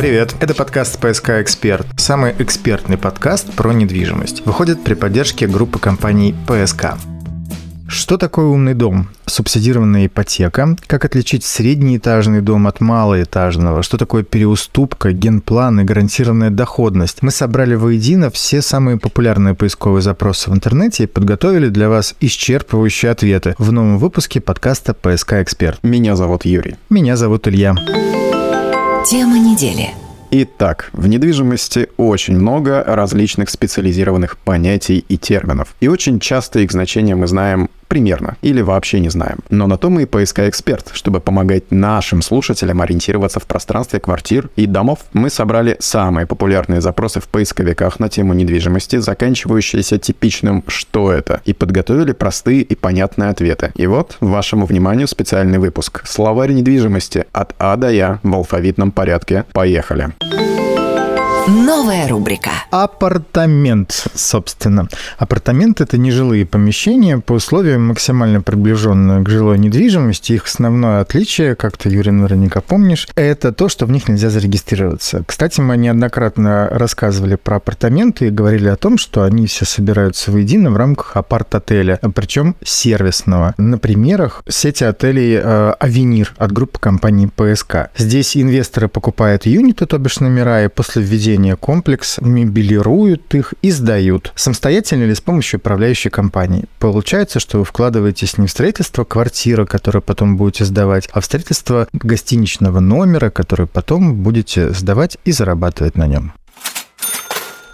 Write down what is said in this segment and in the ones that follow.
Привет, это подкаст «ПСК Эксперт», самый экспертный подкаст про недвижимость. Выходит при поддержке группы компаний «ПСК». Что такое умный дом? Субсидированная ипотека. Как отличить среднеэтажный дом от малоэтажного? Что такое переуступка, генплан и гарантированная доходность? Мы собрали воедино все самые популярные поисковые запросы в интернете и подготовили для вас исчерпывающие ответы в новом выпуске подкаста «ПСК Эксперт». Меня зовут Юрий. Меня зовут Илья. Тема недели. Итак, в недвижимости очень много различных специализированных понятий и терминов. И очень часто их значение мы знаем примерно или вообще не знаем. Но на то мы и поиска эксперт, чтобы помогать нашим слушателям ориентироваться в пространстве квартир и домов. Мы собрали самые популярные запросы в поисковиках на тему недвижимости, заканчивающиеся типичным «что это?» и подготовили простые и понятные ответы. И вот вашему вниманию специальный выпуск. Словарь недвижимости от А до Я в алфавитном порядке. Поехали. Новая рубрика. Апартамент, собственно. Апартамент – это нежилые помещения по условиям максимально приближенные к жилой недвижимости. Их основное отличие, как ты, Юрий, наверняка помнишь, это то, что в них нельзя зарегистрироваться. Кстати, мы неоднократно рассказывали про апартаменты и говорили о том, что они все собираются воедино в рамках апарт-отеля, причем сервисного. На примерах сети отелей э, «Авенир» от группы компании ПСК. Здесь инвесторы покупают юниты, то бишь номера, и после введения комплекс, мебелируют их и сдают. Самостоятельно или с помощью управляющей компании. Получается, что вы вкладываетесь не в строительство квартиры, которую потом будете сдавать, а в строительство гостиничного номера, который потом будете сдавать и зарабатывать на нем.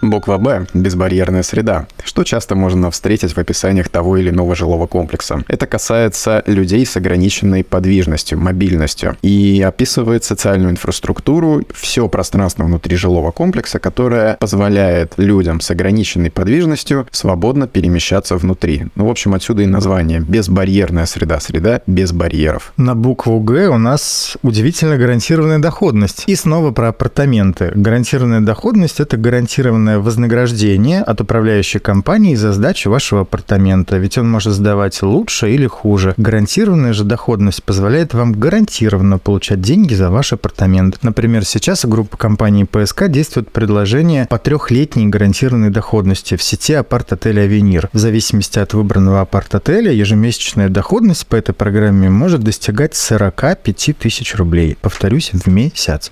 Буква «Б» – безбарьерная среда, что часто можно встретить в описаниях того или иного жилого комплекса. Это касается людей с ограниченной подвижностью, мобильностью и описывает социальную инфраструктуру, все пространство внутри жилого комплекса, которое позволяет людям с ограниченной подвижностью свободно перемещаться внутри. Ну, в общем, отсюда и название – безбарьерная среда, среда без барьеров. На букву «Г» у нас удивительно гарантированная доходность. И снова про апартаменты. Гарантированная доходность – это гарантированная определенное вознаграждение от управляющей компании за сдачу вашего апартамента, ведь он может сдавать лучше или хуже. Гарантированная же доходность позволяет вам гарантированно получать деньги за ваш апартамент. Например, сейчас группа компании ПСК действует предложение по трехлетней гарантированной доходности в сети апарт-отеля «Авенир». В зависимости от выбранного апарт-отеля ежемесячная доходность по этой программе может достигать 45 тысяч рублей. Повторюсь, в месяц.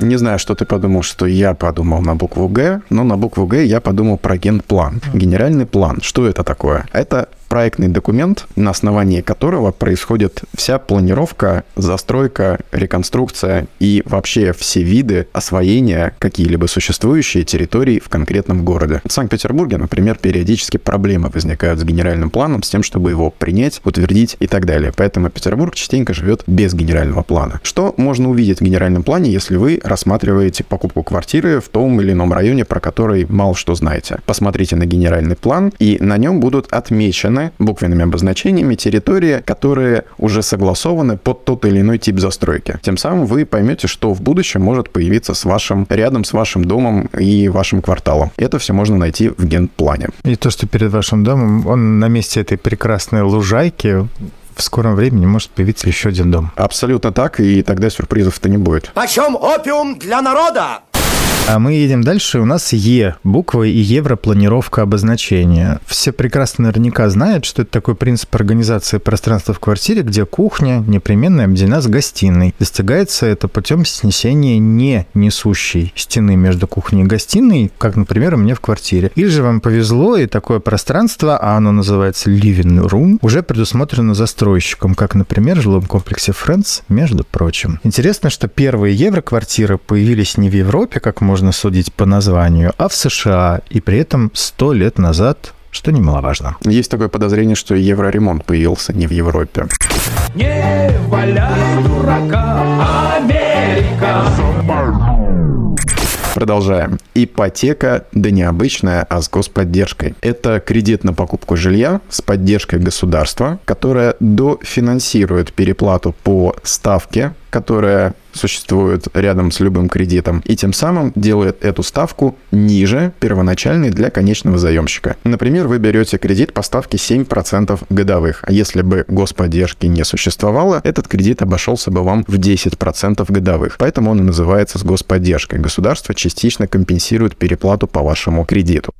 Не знаю, что ты подумал, что я подумал на букву «Г», но на букву «Г» я подумал про генплан. Генеральный план. Что это такое? Это проектный документ, на основании которого происходит вся планировка, застройка, реконструкция и вообще все виды освоения какие-либо существующие территории в конкретном городе. В Санкт-Петербурге, например, периодически проблемы возникают с генеральным планом, с тем, чтобы его принять, утвердить и так далее. Поэтому Петербург частенько живет без генерального плана. Что можно увидеть в генеральном плане, если вы рассматриваете покупку квартиры в том или ином районе, про который мало что знаете? Посмотрите на генеральный план, и на нем будут отмечены названы буквенными обозначениями территории, которые уже согласованы под тот или иной тип застройки. Тем самым вы поймете, что в будущем может появиться с вашим, рядом с вашим домом и вашим кварталом. Это все можно найти в генплане. И то, что перед вашим домом, он на месте этой прекрасной лужайки в скором времени может появиться еще один дом. Абсолютно так, и тогда сюрпризов-то не будет. Почем опиум для народа? А мы едем дальше. У нас Е буква и европланировка обозначения. Все прекрасно наверняка знают, что это такой принцип организации пространства в квартире, где кухня непременно объединена с гостиной. Достигается это путем снесения не несущей стены между кухней и гостиной, как, например, у меня в квартире. Или же вам повезло, и такое пространство, а оно называется living room, уже предусмотрено застройщиком, как, например, в жилом комплексе Friends, между прочим. Интересно, что первые евроквартиры появились не в Европе, как можно можно судить по названию, а в США, и при этом сто лет назад что немаловажно. Есть такое подозрение, что евроремонт появился не в Европе. Не валяй дурака, Америка! Продолжаем. Ипотека, да необычная, а с господдержкой. Это кредит на покупку жилья с поддержкой государства, которое дофинансирует переплату по ставке, которая существует рядом с любым кредитом, и тем самым делает эту ставку ниже первоначальной для конечного заемщика. Например, вы берете кредит по ставке 7% годовых, а если бы господдержки не существовало, этот кредит обошелся бы вам в 10% годовых. Поэтому он и называется с господдержкой. Государство частично компенсирует переплату по вашему кредиту.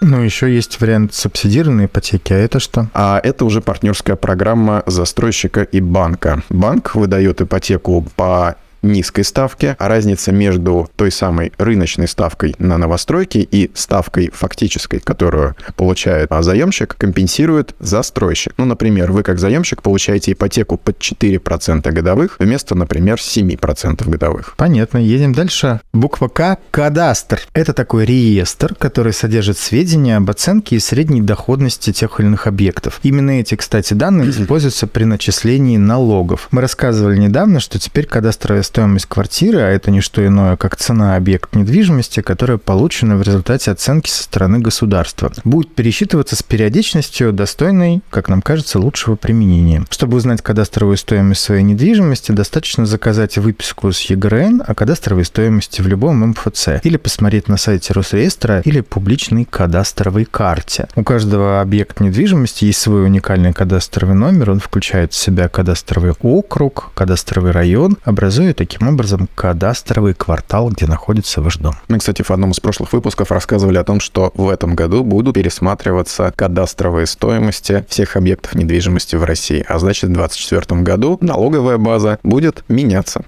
Ну, еще есть вариант субсидированной ипотеки, а это что? А это уже партнерская программа застройщика и банка. Банк выдает ипотеку по низкой ставке, а разница между той самой рыночной ставкой на новостройки и ставкой фактической, которую получает заемщик, компенсирует застройщик. Ну, например, вы как заемщик получаете ипотеку под 4% годовых вместо, например, 7% годовых. Понятно, едем дальше. Буква К – кадастр. Это такой реестр, который содержит сведения об оценке и средней доходности тех или иных объектов. Именно эти, кстати, данные используются при начислении налогов. Мы рассказывали недавно, что теперь кадастровая стоимость квартиры, а это не что иное, как цена объекта недвижимости, которая получена в результате оценки со стороны государства, будет пересчитываться с периодичностью, достойной, как нам кажется, лучшего применения. Чтобы узнать кадастровую стоимость своей недвижимости, достаточно заказать выписку с ЕГРН о кадастровой стоимости в любом МФЦ или посмотреть на сайте Росреестра или публичной кадастровой карте. У каждого объекта недвижимости есть свой уникальный кадастровый номер, он включает в себя кадастровый округ, кадастровый район, образуя таким образом кадастровый квартал, где находится ваш дом. Мы, кстати, в одном из прошлых выпусков рассказывали о том, что в этом году будут пересматриваться кадастровые стоимости всех объектов недвижимости в России. А значит, в 2024 году налоговая база будет меняться.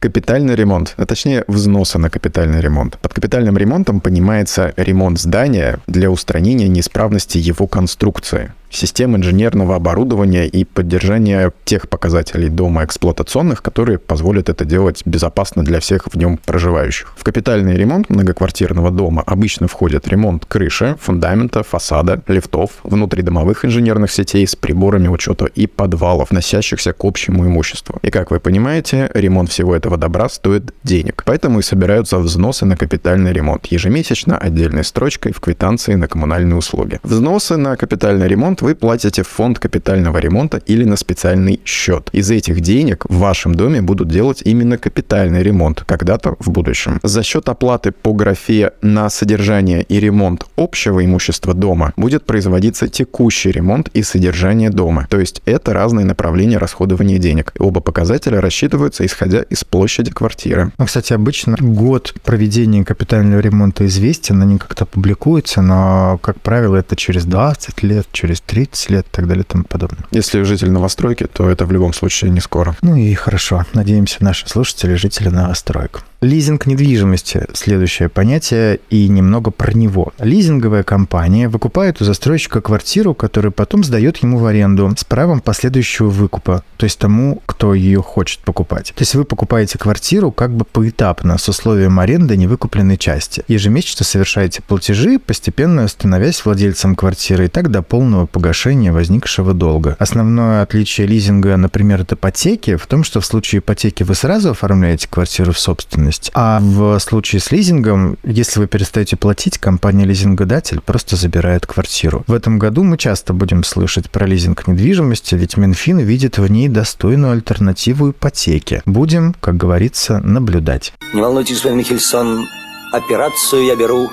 Капитальный ремонт, а точнее взносы на капитальный ремонт. Под капитальным ремонтом понимается ремонт здания для устранения неисправности его конструкции систем инженерного оборудования и поддержания тех показателей дома эксплуатационных, которые позволят это делать безопасно для всех в нем проживающих. В капитальный ремонт многоквартирного дома обычно входит ремонт крыши, фундамента, фасада, лифтов, внутридомовых инженерных сетей с приборами учета и подвалов, носящихся к общему имуществу. И как вы понимаете, ремонт всего этого добра стоит денег. Поэтому и собираются взносы на капитальный ремонт ежемесячно отдельной строчкой в квитанции на коммунальные услуги. Взносы на капитальный ремонт вы платите в фонд капитального ремонта или на специальный счет. Из этих денег в вашем доме будут делать именно капитальный ремонт когда-то в будущем. За счет оплаты по графе на содержание и ремонт общего имущества дома будет производиться текущий ремонт и содержание дома. То есть это разные направления расходования денег. Оба показателя рассчитываются исходя из площади квартиры. Ну, кстати, обычно год проведения капитального ремонта известен, они как-то публикуются, но, как правило, это через 20 лет, через 30 30 лет и так далее и тому подобное. Если житель новостройки, то это в любом случае не скоро. Ну и хорошо. Надеемся, наши слушатели жители новостроек. Лизинг недвижимости – следующее понятие, и немного про него. Лизинговая компания выкупает у застройщика квартиру, которую потом сдает ему в аренду с правом последующего выкупа, то есть тому, кто ее хочет покупать. То есть вы покупаете квартиру как бы поэтапно, с условием аренды невыкупленной части. Ежемесячно совершаете платежи, постепенно становясь владельцем квартиры, и так до полного погашения возникшего долга. Основное отличие лизинга, например, от ипотеки, в том, что в случае ипотеки вы сразу оформляете квартиру в собственность, собственность. А в случае с лизингом, если вы перестаете платить, компания-лизингодатель просто забирает квартиру. В этом году мы часто будем слышать про лизинг недвижимости, ведь Минфин видит в ней достойную альтернативу ипотеке. Будем, как говорится, наблюдать. Не волнуйтесь, господин Михельсон, операцию я беру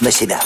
на себя.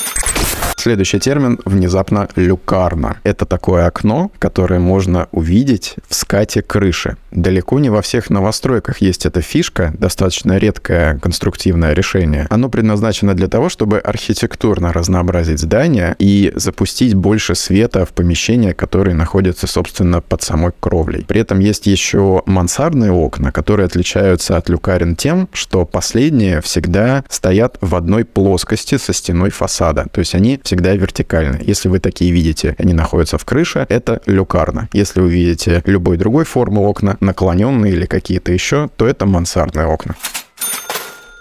Следующий термин внезапно люкарно. Это такое окно, которое можно увидеть в скате крыши. Далеко не во всех новостройках есть эта фишка, достаточно редкое конструктивное решение. Оно предназначено для того, чтобы архитектурно разнообразить здание и запустить больше света в помещения, которые находятся, собственно, под самой кровлей. При этом есть еще мансардные окна, которые отличаются от люкарен тем, что последние всегда стоят в одной плоскости со стеной фасада. То есть они всегда вертикальны. Если вы такие видите, они находятся в крыше, это люкарно. Если вы видите любой другой формы окна, наклоненные или какие-то еще, то это мансардные окна.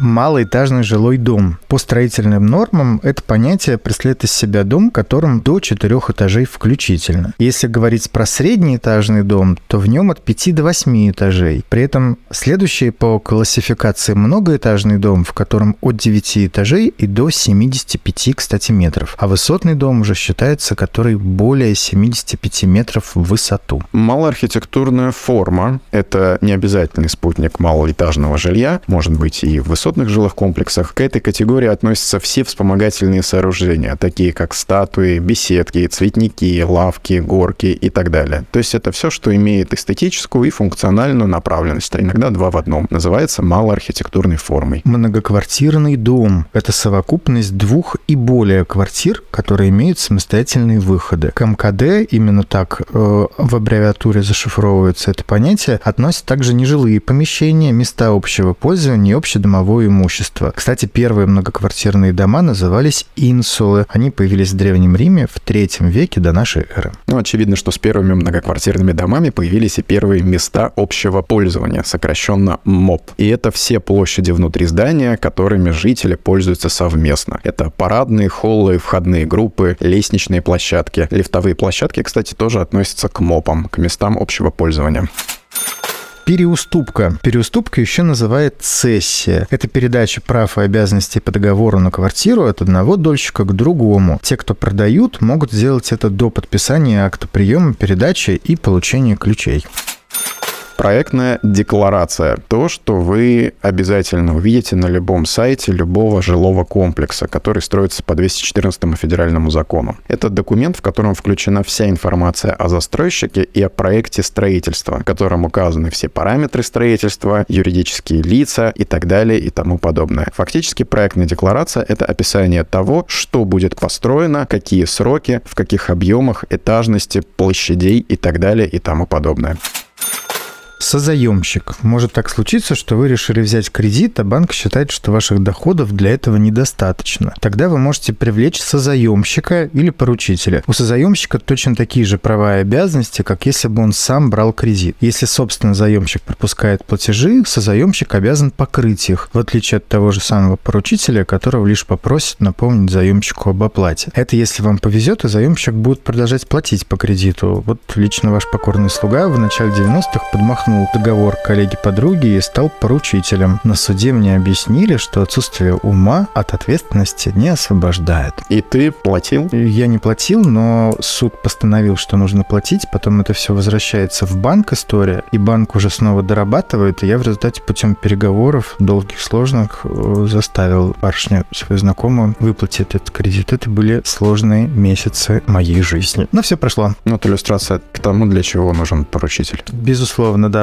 Малоэтажный жилой дом. По строительным нормам это понятие преследует из себя дом, которым до четырех этажей включительно. Если говорить про среднеэтажный дом, то в нем от 5 до 8 этажей. При этом следующий по классификации многоэтажный дом, в котором от 9 этажей и до 75, кстати, метров. А высотный дом уже считается, который более 75 метров в высоту. Малоархитектурная форма – это не обязательный спутник малоэтажного жилья, может быть и в высотных жилых комплексах. К этой категории относятся все вспомогательные сооружения, такие как статуи, беседки, цветники, лавки, горки и так далее. То есть это все, что имеет эстетическую и функциональную направленность, а иногда два в одном. Называется малоархитектурной формой. Многоквартирный дом – это совокупность двух и более квартир, которые имеют самостоятельные выходы. К МКД, именно так э, в аббревиатуре зашифровывается это понятие, относят также нежилые помещения, места общего пользования и общедомовое имущество. Кстати, первые многоквартирные дома назывались инсулы. Они появились в Древнем Риме в третьем веке до нашей эры. Ну, очевидно, что с первыми многоквартирными домами появились и первые места общего пользования, сокращенно МОП. И это все площади внутри здания, которыми жители пользуются совместно. Это парадные, холлы, входные группы, лестничные площадки. Лифтовые площадки, кстати, тоже относятся к МОПам, к местам общего пользования. Переуступка. Переуступка еще называют цессия. Это передача прав и обязанностей по договору на квартиру от одного дольщика к другому. Те, кто продают, могут сделать это до подписания акта приема, передачи и получения ключей. Проектная декларация. То, что вы обязательно увидите на любом сайте любого жилого комплекса, который строится по 214 федеральному закону. Это документ, в котором включена вся информация о застройщике и о проекте строительства, в котором указаны все параметры строительства, юридические лица и так далее и тому подобное. Фактически проектная декларация — это описание того, что будет построено, какие сроки, в каких объемах, этажности, площадей и так далее и тому подобное. Созаемщик. Может так случиться, что вы решили взять кредит, а банк считает, что ваших доходов для этого недостаточно. Тогда вы можете привлечь созаемщика или поручителя. У созаемщика точно такие же права и обязанности, как если бы он сам брал кредит. Если, собственно, заемщик пропускает платежи, созаемщик обязан покрыть их, в отличие от того же самого поручителя, которого лишь попросит напомнить заемщику об оплате. Это если вам повезет, и заемщик будет продолжать платить по кредиту. Вот лично ваш покорный слуга в начале 90-х подмахнул подчеркнул договор коллеги-подруги и стал поручителем. На суде мне объяснили, что отсутствие ума от ответственности не освобождает. И ты платил? Я не платил, но суд постановил, что нужно платить, потом это все возвращается в банк история, и банк уже снова дорабатывает, и я в результате путем переговоров, долгих, сложных, э, заставил барышню, свою знакомую, выплатить этот кредит. Это были сложные месяцы моей жизни. Но все прошло. Вот иллюстрация к тому, для чего нужен поручитель. Безусловно, да.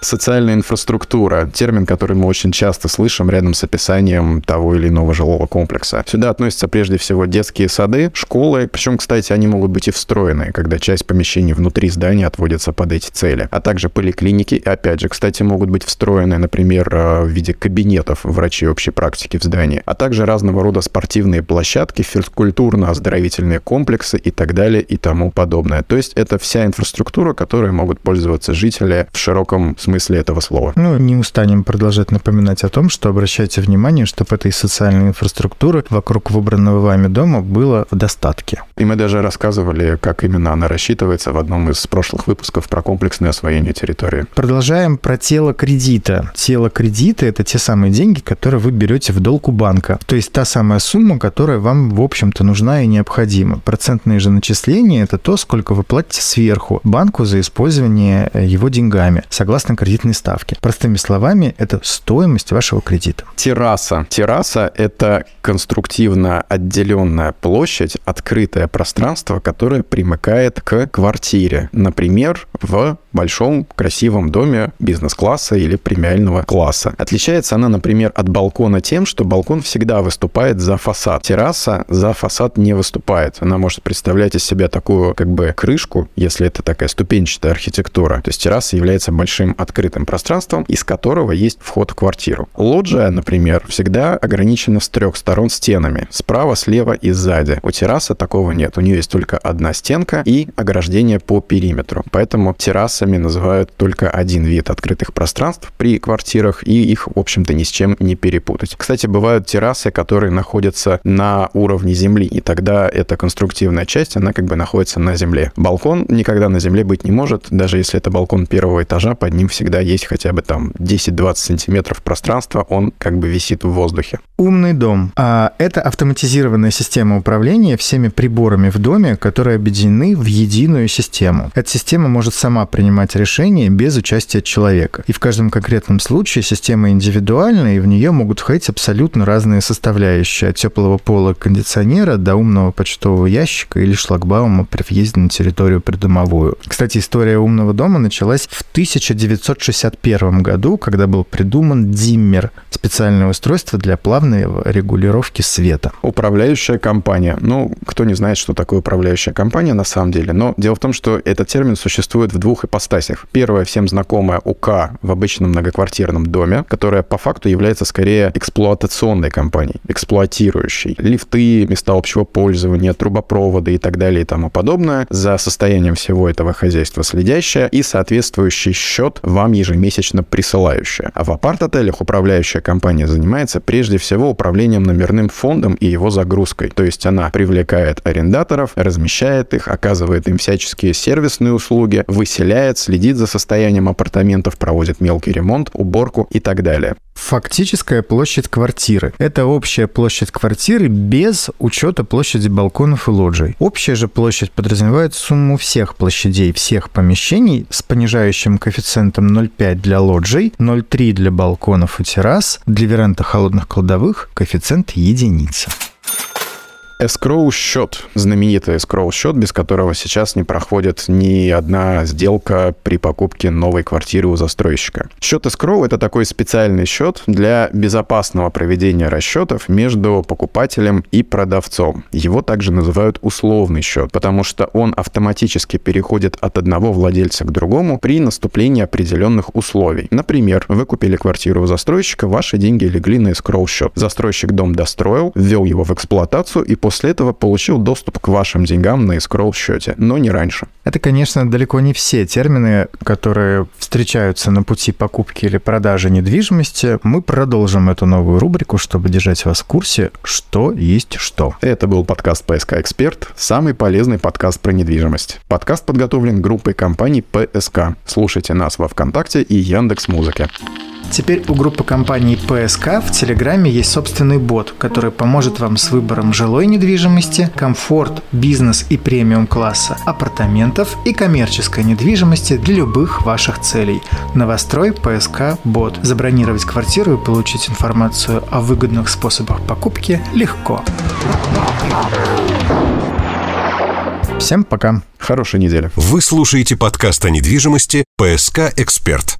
Социальная инфраструктура – термин, который мы очень часто слышим рядом с описанием того или иного жилого комплекса. Сюда относятся прежде всего детские сады, школы, причем, кстати, они могут быть и встроены, когда часть помещений внутри здания отводится под эти цели, а также поликлиники, опять же, кстати, могут быть встроены, например, э, в виде кабинетов врачей общей практики в здании, а также разного рода спортивные площадки, физкультурно-оздоровительные комплексы и так далее и тому подобное. То есть это вся инфраструктура, которой могут пользоваться жители в широком смысле смысле этого слова. Ну, не устанем продолжать напоминать о том, что обращайте внимание, чтобы этой социальной инфраструктуры вокруг выбранного вами дома было в достатке. И мы даже рассказывали, как именно она рассчитывается в одном из прошлых выпусков про комплексное освоение территории. Продолжаем про тело кредита. Тело кредита – это те самые деньги, которые вы берете в долг у банка. То есть та самая сумма, которая вам, в общем-то, нужна и необходима. Процентные же начисления – это то, сколько вы платите сверху банку за использование его деньгами. Согласно кредитной ставки. Простыми словами, это стоимость вашего кредита. Терраса. Терраса – это конструктивно отделенная площадь, открытое пространство, которое примыкает к квартире. Например, в большом красивом доме бизнес-класса или премиального класса. Отличается она, например, от балкона тем, что балкон всегда выступает за фасад. Терраса за фасад не выступает. Она может представлять из себя такую как бы крышку, если это такая ступенчатая архитектура. То есть терраса является большим открытым открытым пространством, из которого есть вход в квартиру. Лоджия, например, всегда ограничена с трех сторон стенами. Справа, слева и сзади. У террасы такого нет. У нее есть только одна стенка и ограждение по периметру. Поэтому террасами называют только один вид открытых пространств при квартирах, и их, в общем-то, ни с чем не перепутать. Кстати, бывают террасы, которые находятся на уровне земли, и тогда эта конструктивная часть, она как бы находится на земле. Балкон никогда на земле быть не может, даже если это балкон первого этажа, под ним всегда есть хотя бы там 10-20 сантиметров пространства, он как бы висит в воздухе. Умный дом. А это автоматизированная система управления всеми приборами в доме, которые объединены в единую систему. Эта система может сама принимать решения без участия человека. И в каждом конкретном случае система индивидуальна, и в нее могут входить абсолютно разные составляющие, от теплого пола кондиционера до умного почтового ящика или шлагбаума при въезде на территорию придомовую. Кстати, история умного дома началась в 1961 году, когда был придуман диммер – специальное устройство для плавной регулировки света. Управляющая компания. Ну, кто не знает, что такое управляющая компания на самом деле, но дело в том, что этот термин существует в двух ипостасях. Первая всем знакомая УК в обычном многоквартирном доме, которая по факту является скорее эксплуатационной компанией, эксплуатирующей. Лифты, места общего пользования, трубопроводы и так далее и тому подобное. За состоянием всего этого хозяйства следящая и соответствующий счет вам ежемесячно присылающая. А в апарт-отелях управляющая компания занимается прежде всего управлением номерным фондом и его загрузкой. То есть она привлекает арендаторов, размещает их, оказывает им всяческие сервисные услуги, выселяет, следит за состоянием апартаментов, проводит мелкий ремонт, уборку и так далее. Фактическая площадь квартиры. Это общая площадь квартиры без учета площади балконов и лоджий. Общая же площадь подразумевает сумму всех площадей всех помещений с понижающим коэффициентом 0,5 для лоджий, 0,3 для балконов и террас, для веранта холодных кладовых коэффициент единица. Escrow счет, знаменитый escrow счет, без которого сейчас не проходит ни одна сделка при покупке новой квартиры у застройщика. Счет escrow это такой специальный счет для безопасного проведения расчетов между покупателем и продавцом. Его также называют условный счет, потому что он автоматически переходит от одного владельца к другому при наступлении определенных условий. Например, вы купили квартиру у застройщика, ваши деньги легли на escrow счет. Застройщик дом достроил, ввел его в эксплуатацию и после этого получил доступ к вашим деньгам на escrow счете, но не раньше. Это, конечно, далеко не все термины, которые встречаются на пути покупки или продажи недвижимости. Мы продолжим эту новую рубрику, чтобы держать вас в курсе, что есть что. Это был подкаст «ПСК Эксперт», самый полезный подкаст про недвижимость. Подкаст подготовлен группой компаний «ПСК». Слушайте нас во Вконтакте и Яндекс Музыке. Теперь у группы компаний ПСК в Телеграме есть собственный бот, который поможет вам с выбором жилой недвижимости, комфорт, бизнес и премиум класса, апартаментов и коммерческой недвижимости для любых ваших целей. Новострой ПСК Бот. Забронировать квартиру и получить информацию о выгодных способах покупки легко. Всем пока. Хорошей недели. Вы слушаете подкаст о недвижимости «ПСК Эксперт».